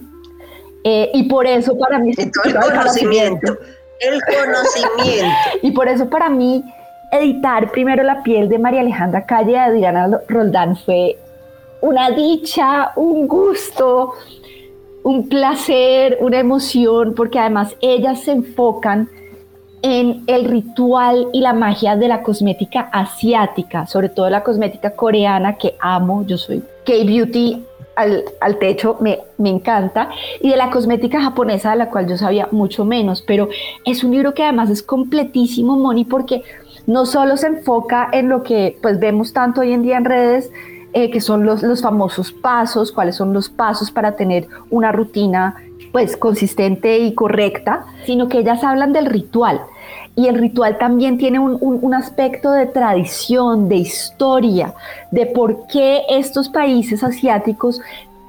Eh, y por eso para mí... el conocimiento. El conocimiento. y por eso para mí editar primero la piel de María Alejandra Calle de Adriana Roldán fue una dicha, un gusto, un placer, una emoción, porque además ellas se enfocan en el ritual y la magia de la cosmética asiática, sobre todo la cosmética coreana que amo, yo soy K-Beauty al, al, techo, me, me encanta, y de la cosmética japonesa, de la cual yo sabía mucho menos, pero es un libro que además es completísimo, Moni, porque no solo se enfoca en lo que pues vemos tanto hoy en día en redes, eh, que son los, los famosos pasos, cuáles son los pasos para tener una rutina pues consistente y correcta, sino que ellas hablan del ritual. Y el ritual también tiene un, un, un, aspecto de tradición, de historia, de por qué estos países asiáticos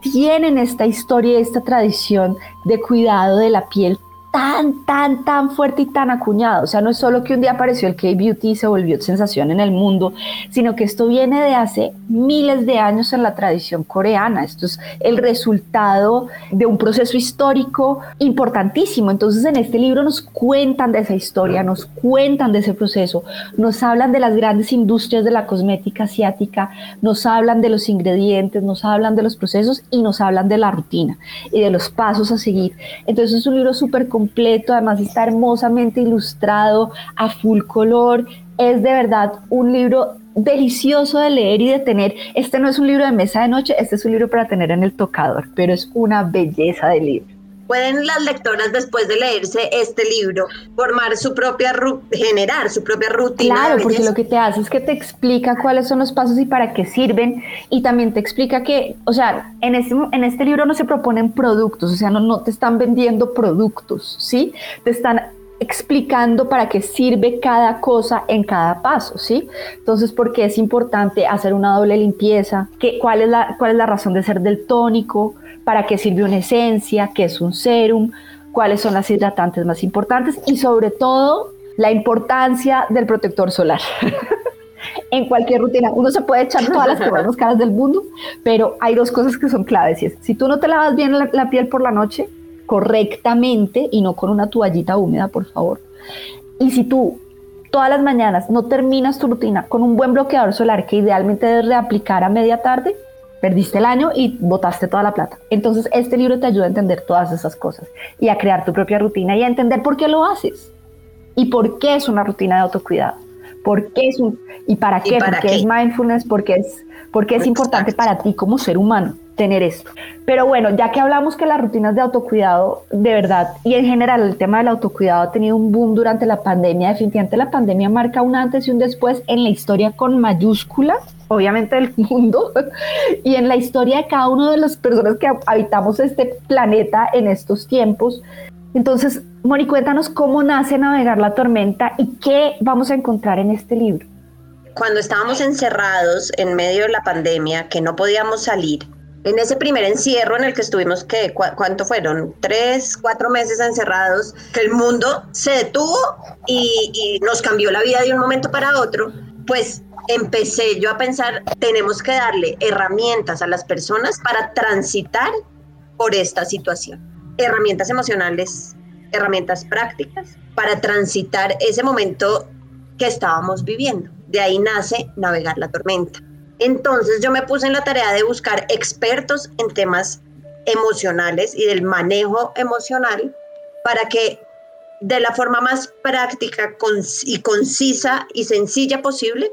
tienen esta historia, esta tradición de cuidado de la piel tan, tan, tan fuerte y tan acuñado. O sea, no es solo que un día apareció el K-Beauty y se volvió sensación en el mundo, sino que esto viene de hace miles de años en la tradición coreana. Esto es el resultado de un proceso histórico importantísimo. Entonces, en este libro nos cuentan de esa historia, nos cuentan de ese proceso, nos hablan de las grandes industrias de la cosmética asiática, nos hablan de los ingredientes, nos hablan de los procesos y nos hablan de la rutina y de los pasos a seguir. Entonces, es un libro súper completo, además está hermosamente ilustrado a full color. Es de verdad un libro delicioso de leer y de tener. Este no es un libro de mesa de noche, este es un libro para tener en el tocador, pero es una belleza de libro pueden las lectoras después de leerse este libro formar su propia generar su propia rutina. Claro, porque lo que te hace es que te explica cuáles son los pasos y para qué sirven y también te explica que, o sea, en este, en este libro no se proponen productos, o sea, no, no te están vendiendo productos, ¿sí? Te están explicando para qué sirve cada cosa en cada paso, ¿sí? Entonces, ¿por qué es importante hacer una doble limpieza? ¿Qué, cuál, es la, ¿Cuál es la razón de ser del tónico? Para qué sirve una esencia, qué es un serum, cuáles son las hidratantes más importantes y sobre todo la importancia del protector solar. en cualquier rutina. Uno se puede echar todas las cremas caras del mundo, pero hay dos cosas que son claves. Y es, si tú no te lavas bien la, piel por la noche, correctamente y no con una toallita húmeda, por favor. Y si tú todas las mañanas no terminas tu rutina con un buen bloqueador solar que idealmente debes reaplicar a media tarde, perdiste el año y botaste toda la plata. Entonces, este libro te ayuda a entender todas esas cosas y a crear tu propia rutina y a entender por qué lo haces y por qué es una rutina de autocuidado. ¿Por qué es un, y para qué? porque es mindfulness, porque es, porque es importante para ti como ser humano tener esto. Pero bueno, ya que hablamos que las rutinas de autocuidado, de verdad, y en general el tema del autocuidado ha tenido un boom durante la pandemia, definitivamente la pandemia marca un antes y un después en la historia con mayúsculas, obviamente del mundo, y en la historia de cada una de las personas que habitamos este planeta en estos tiempos. Entonces, Moni, cuéntanos cómo nace Navegar la Tormenta y qué vamos a encontrar en este libro. Cuando estábamos encerrados en medio de la pandemia, que no podíamos salir, en ese primer encierro en el que estuvimos, que ¿cuánto fueron? Tres, cuatro meses encerrados, que el mundo se detuvo y nos cambió la vida de un momento para otro, pues empecé yo a pensar, tenemos que darle herramientas a las personas para transitar por esta situación. Herramientas emocionales, herramientas prácticas para transitar ese momento que estábamos viviendo. De ahí nace Navegar la Tormenta. Entonces yo me puse en la tarea de buscar expertos en temas emocionales y del manejo emocional para que de la forma más práctica y concisa y sencilla posible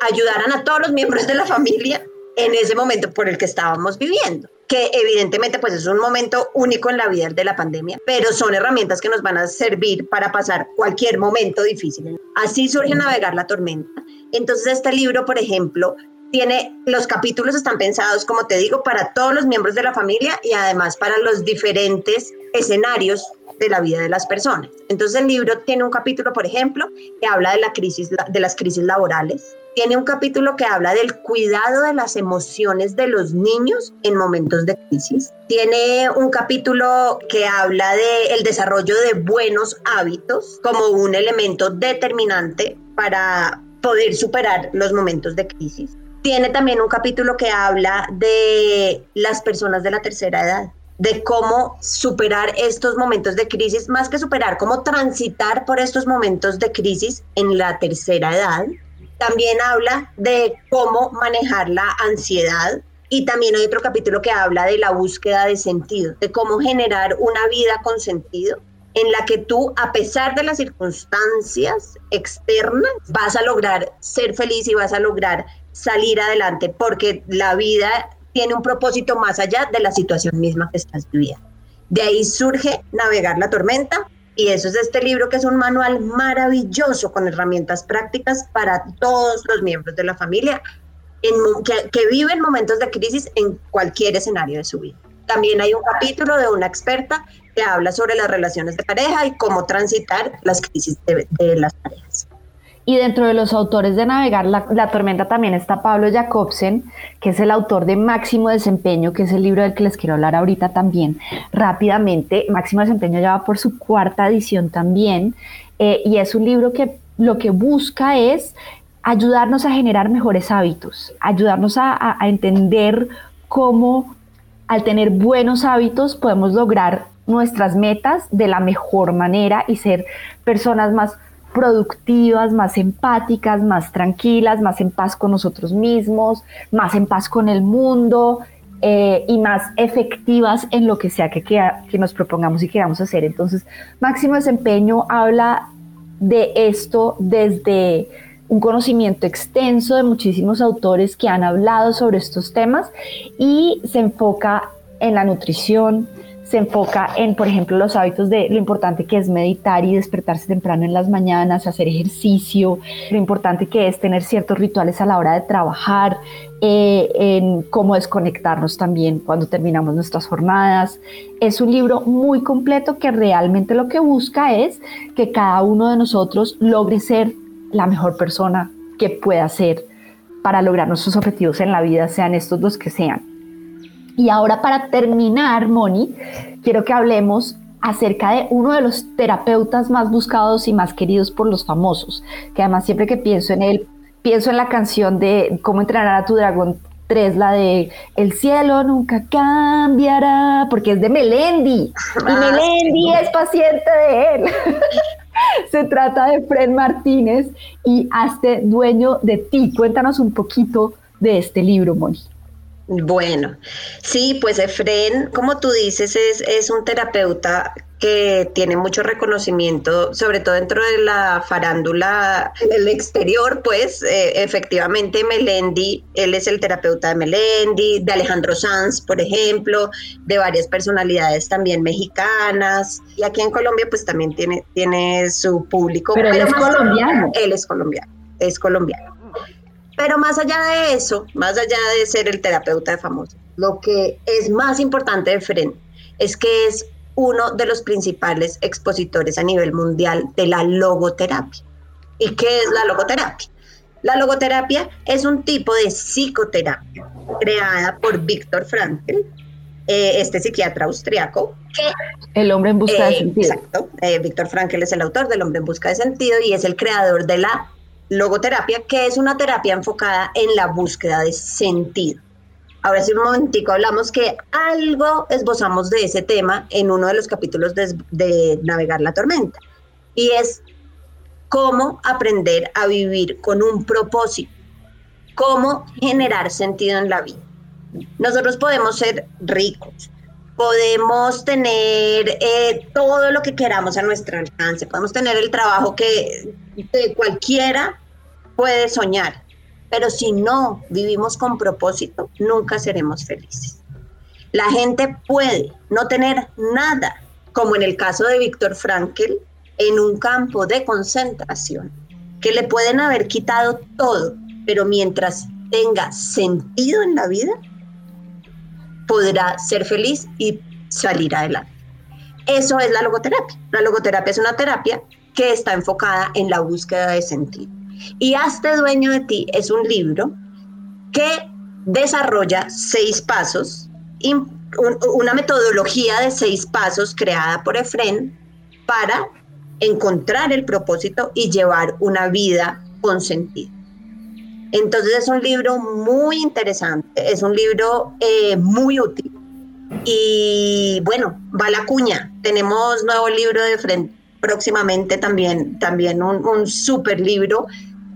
ayudaran a todos los miembros de la familia en ese momento por el que estábamos viviendo que evidentemente pues es un momento único en la vida de la pandemia, pero son herramientas que nos van a servir para pasar cualquier momento difícil. Así surge Navegar la Tormenta. Entonces este libro, por ejemplo, tiene, los capítulos están pensados, como te digo, para todos los miembros de la familia y además para los diferentes escenarios de la vida de las personas. Entonces el libro tiene un capítulo, por ejemplo, que habla de, la crisis, de las crisis laborales, tiene un capítulo que habla del cuidado de las emociones de los niños en momentos de crisis. Tiene un capítulo que habla del desarrollo de buenos hábitos como un elemento determinante para poder superar los momentos de crisis. Tiene también un capítulo que habla de las personas de la tercera edad, de cómo superar estos momentos de crisis, más que superar, cómo transitar por estos momentos de crisis en la tercera edad. También habla de cómo manejar la ansiedad y también hay otro capítulo que habla de la búsqueda de sentido, de cómo generar una vida con sentido en la que tú, a pesar de las circunstancias externas, vas a lograr ser feliz y vas a lograr salir adelante, porque la vida tiene un propósito más allá de la situación misma que estás viviendo. De ahí surge Navegar la Tormenta, y eso es este libro que es un manual maravilloso con herramientas prácticas para todos los miembros de la familia en, que, que viven momentos de crisis en cualquier escenario de su vida. También hay un capítulo de una experta que habla sobre las relaciones de pareja y cómo transitar las crisis de, de las parejas. Y dentro de los autores de Navegar la, Tormenta también está Pablo Jacobsen, que es el autor de Máximo Desempeño, que es el libro del que les quiero hablar ahorita también rápidamente. Máximo Desempeño ya va por su cuarta edición también, eh, y es un libro que lo que busca es ayudarnos a generar mejores hábitos, ayudarnos a entender cómo al tener buenos hábitos podemos lograr nuestras metas de la mejor manera y ser personas más productivas, más empáticas, más tranquilas, más en paz con nosotros mismos, más en paz con el mundo eh, y más efectivas en lo que sea que, que nos propongamos y queramos hacer. Entonces, Máximo Desempeño habla de esto desde un conocimiento extenso de muchísimos autores que han hablado sobre estos temas y se enfoca en la nutrición, se enfoca en, por ejemplo, los hábitos de lo importante que es meditar y despertarse temprano en las mañanas, hacer ejercicio, lo importante que es tener ciertos rituales a la hora de trabajar, eh, en cómo desconectarnos también cuando terminamos nuestras jornadas. Es un libro muy completo que realmente lo que busca es que cada uno de nosotros logre ser la mejor persona que pueda ser para lograr nuestros objetivos en la vida, sean estos los que sean. Y ahora para terminar, Moni, quiero que hablemos acerca de uno de los terapeutas más buscados y más queridos por los famosos, que además siempre que pienso en él, pienso en la canción de Cómo entrenar a tu dragón tres, la de El cielo nunca cambiará, porque es de Melendi. Y ah, Melendi es paciente de él. Se trata de Fred Martínez y Hazte dueño de ti. Cuéntanos un poquito de este libro, Moni. Bueno, sí, pues Efren, como tú dices, es, es un terapeuta que tiene mucho reconocimiento, sobre todo dentro de la farándula del exterior, pues eh, efectivamente Melendi, él es el terapeuta de Melendi, de Alejandro Sanz, por ejemplo, de varias personalidades también mexicanas, y aquí en Colombia pues también tiene, tiene su público. Pero, él es colombiano. Él es colombiano, es colombiano. Pero más allá de eso, más allá de ser el terapeuta de famoso, lo que es más importante de Fren es que es uno de los principales expositores a nivel mundial de la logoterapia. ¿Y qué es la logoterapia? La logoterapia es un tipo de psicoterapia creada por Víctor Frankl, eh, este psiquiatra austriaco. el hombre en busca de eh, sentido. Exacto. Eh, Víctor Frankl es el autor del hombre en busca de sentido y es el creador de la logoterapia, que es una terapia enfocada en la búsqueda de sentido. Ahora sí, un momentico, hablamos que algo esbozamos de ese tema en uno de los capítulos de, Navegar la Tormenta, y es cómo aprender a vivir con un propósito, cómo generar sentido en la vida. Nosotros podemos ser ricos, podemos tener eh, todo lo que queramos a nuestro alcance, podemos tener el trabajo que cualquiera puede soñar, pero si no vivimos con propósito, nunca seremos felices. La gente puede no tener nada, como en el caso de Víctor Frankl, en un campo de concentración, que le pueden haber quitado todo, pero mientras tenga sentido en la vida, podrá ser feliz y salir adelante. Eso es la logoterapia. La logoterapia es una terapia que está enfocada en la búsqueda de sentido. Y Hazte dueño de ti es un libro que desarrolla seis pasos, una metodología de seis pasos creada por Efren para encontrar el propósito y llevar una vida con sentido. Entonces es un libro muy interesante, es un libro eh, muy útil. Y bueno, va la cuña. Tenemos nuevo libro de Efren próximamente también, también un, un super libro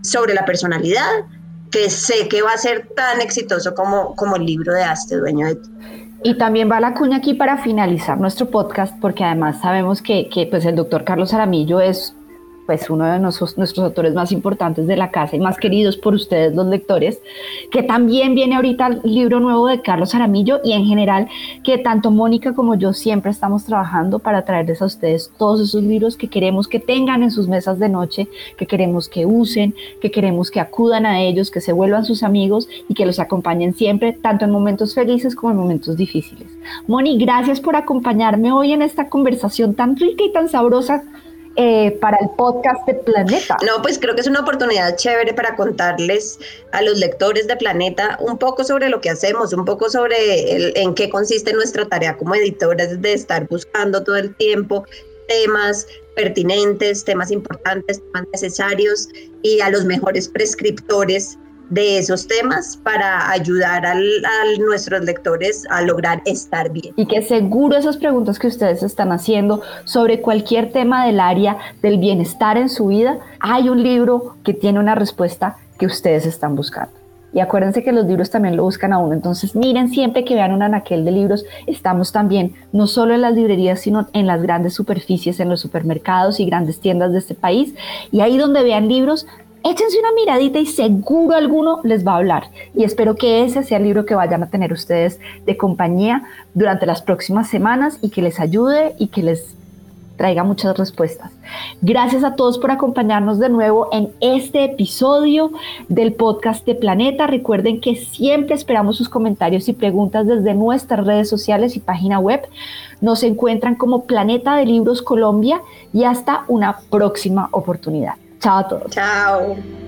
sobre la personalidad, que sé que va a ser tan exitoso como, como el libro de Hazte Dueño de ti. Y también va la cuña aquí para finalizar nuestro podcast, porque además sabemos que, que pues el doctor Carlos Aramillo es pues uno de nuestros, autores más importantes de la casa y más queridos por ustedes los lectores, que también viene ahorita el libro nuevo de Carlos Aramillo y en general que tanto Mónica como yo siempre estamos trabajando para traerles a ustedes todos esos libros que queremos que tengan en sus mesas de noche, que queremos que usen, que queremos que acudan a ellos, que se vuelvan sus amigos y que los acompañen siempre, tanto en momentos felices como en momentos difíciles. Moni, gracias por acompañarme hoy en esta conversación tan rica y tan sabrosa eh, para el podcast de Planeta. No, pues creo que es una oportunidad chévere para contarles a los lectores de Planeta un poco sobre lo que hacemos, un poco sobre en qué consiste nuestra tarea como editores de estar buscando todo el tiempo temas pertinentes, temas importantes, temas necesarios y a los mejores prescriptores de esos temas para ayudar a nuestros lectores a lograr estar bien. Y que seguro esas preguntas que ustedes están haciendo sobre cualquier tema del área del bienestar en su vida, hay un libro que tiene una respuesta que ustedes están buscando. Y acuérdense que los libros también lo buscan a uno. Entonces, miren siempre que vean un anaquel de libros, estamos también no solo en las librerías, sino en las grandes superficies, en los supermercados y grandes tiendas de este país. Y ahí donde vean libros, échense una miradita y seguro alguno les va a hablar. Y espero que ese sea el libro que vayan a tener ustedes de compañía durante las próximas semanas y que les ayude y que les traiga muchas respuestas. Gracias a todos por acompañarnos de nuevo en este episodio del podcast de Planeta. Recuerden que siempre esperamos sus comentarios y preguntas desde nuestras redes sociales y página web. Nos encuentran como Planeta de Libros Colombia y hasta una próxima oportunidad. Chao a todos. Chao.